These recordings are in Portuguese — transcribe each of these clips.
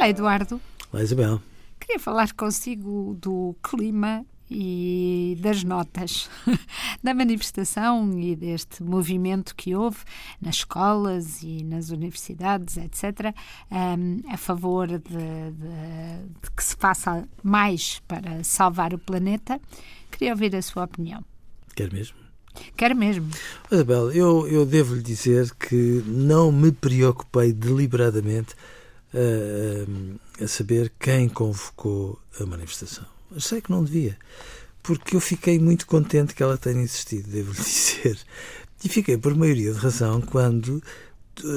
Olá, Eduardo. Olá, Isabel. Queria falar consigo do clima e das notas da manifestação e deste movimento que houve nas escolas e nas universidades, etc., um, a favor de, de, de que se faça mais para salvar o planeta. Queria ouvir a sua opinião. Quer mesmo? Quero mesmo. Isabel, eu, eu devo lhe dizer que não me preocupei deliberadamente a, a saber quem convocou a manifestação. Eu sei que não devia, porque eu fiquei muito contente que ela tenha existido, devo dizer. E fiquei por maioria de razão quando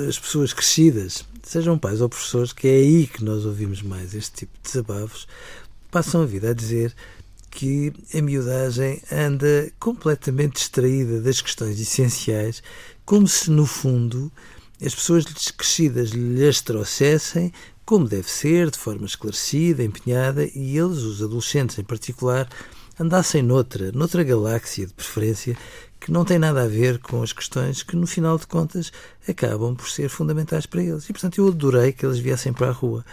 as pessoas crescidas, sejam pais ou professores, que é aí que nós ouvimos mais este tipo de desabafos, passam a vida a dizer que a miudagem anda completamente distraída das questões essenciais, como se, no fundo, as pessoas crescidas lhes trouxessem como deve ser, de forma esclarecida, empenhada, e eles, os adolescentes em particular, andassem noutra, noutra galáxia de preferência, que não tem nada a ver com as questões que, no final de contas, acabam por ser fundamentais para eles. E, portanto, eu adorei que eles viessem para a rua.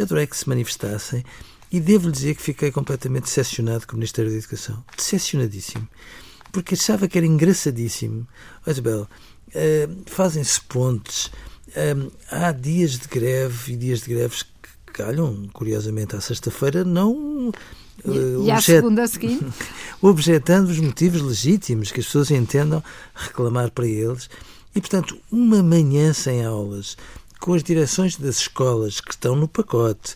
Adorei que se manifestassem e devo-lhe dizer que fiquei completamente decepcionado com o Ministério da Educação. Decepcionadíssimo. Porque achava que era engraçadíssimo. Isabel, uh, fazem-se pontes. Uh, há dias de greve e dias de greves que calham, curiosamente, à sexta-feira, não. Uh, e à segunda seguinte? objetando os motivos legítimos que as pessoas entendam reclamar para eles. E, portanto, uma manhã sem aulas, com as direções das escolas que estão no pacote,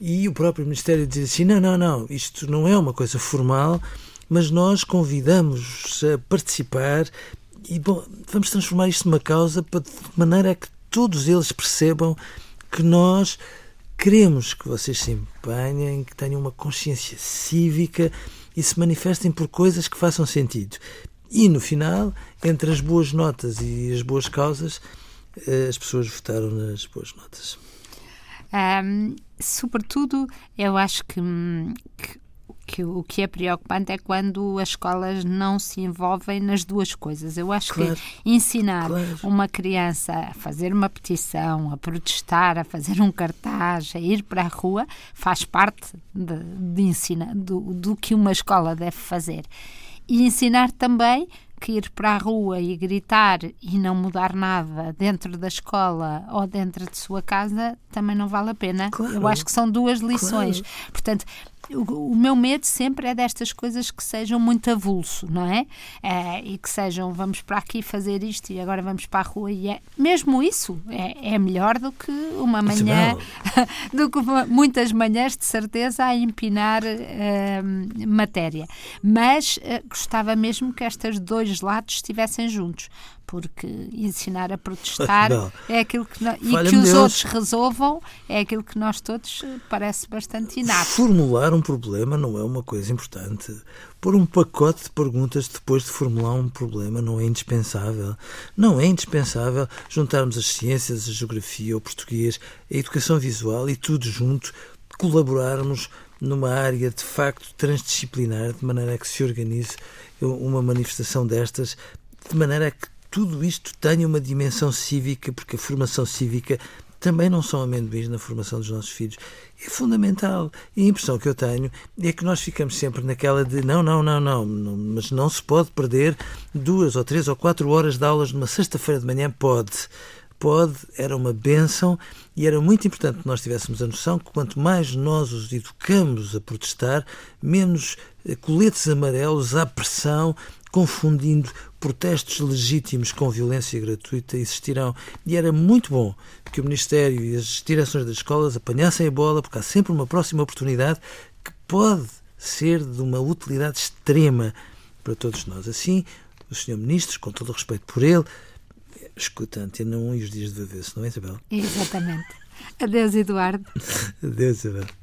e o próprio Ministério diz assim: não, não, não, isto não é uma coisa formal, mas nós convidamos a participar e bom, vamos transformar isto numa causa de maneira a que todos eles percebam que nós queremos que vocês se empenhem, que tenham uma consciência cívica e se manifestem por coisas que façam sentido. E no final, entre as boas notas e as boas causas, eh, as pessoas votaram nas boas notas. Um, sobretudo, eu acho que, que, que, o que é preocupante é quando as escolas não se envolvem nas duas coisas. Eu acho claro. que ensinar claro. uma criança a fazer uma petição, a protestar, a fazer um cartaz, a ir para a rua, faz parte de, de ensina, do, do que uma escola deve fazer. E ensinar também que ir para a rua e gritar e não mudar nada dentro da escola ou dentro de sua casa também não vale a pena. Claro. Eu acho que são duas lições. Claro. Portanto, o, o, meu medo sempre é destas coisas que sejam muito avulso, não é? é? E que sejam, vamos para aqui fazer isto e agora vamos para a rua e é, mesmo isso é, é melhor do que uma manhã, do que uma, muitas manhãs de certeza a empinar uh, matéria. Mas uh, gostava mesmo que estes dois lados estivessem juntos porque ensinar a protestar é aquilo que e que os Deus. outros resolvam é aquilo que nós todos eh, parece bastante inato. Formular um problema não é uma coisa importante. Pôr um pacote de perguntas depois de formular um problema não é indispensável. Não é indispensável juntarmos as ciências, a geografia, o português, a educação visual e tudo junto colaborarmos numa área de facto transdisciplinar, de maneira a que se organize uma manifestação destas, de maneira a que tudo isto tenha uma dimensão cívica, porque a formação cívica também não são amendoins na formação dos nossos filhos. É fundamental. E a impressão que eu tenho é que nós ficamos sempre naquela de não, não, não, não, não mas não se pode perder duas ou três ou quatro horas de aulas numa sexta-feira de manhã. Pode. Pode, era uma benção e era muito importante que nós tivéssemos a noção que quanto mais nós os educamos a protestar, menos eh, coletes amarelos à pressão, confundindo protestos legítimos com violência gratuita existirão. E era muito bom que o Ministério e as direções das escolas apanhassem a bola, porque há sempre uma próxima oportunidade que pode ser de uma utilidade extrema para todos nós. Assim, o Sr. Ministro, com todo o respeito por ele, escuta Antena 1 e os dias de avesso, não é, Isabel? Exatamente. Adeus, Eduardo. Adeus, Isabel.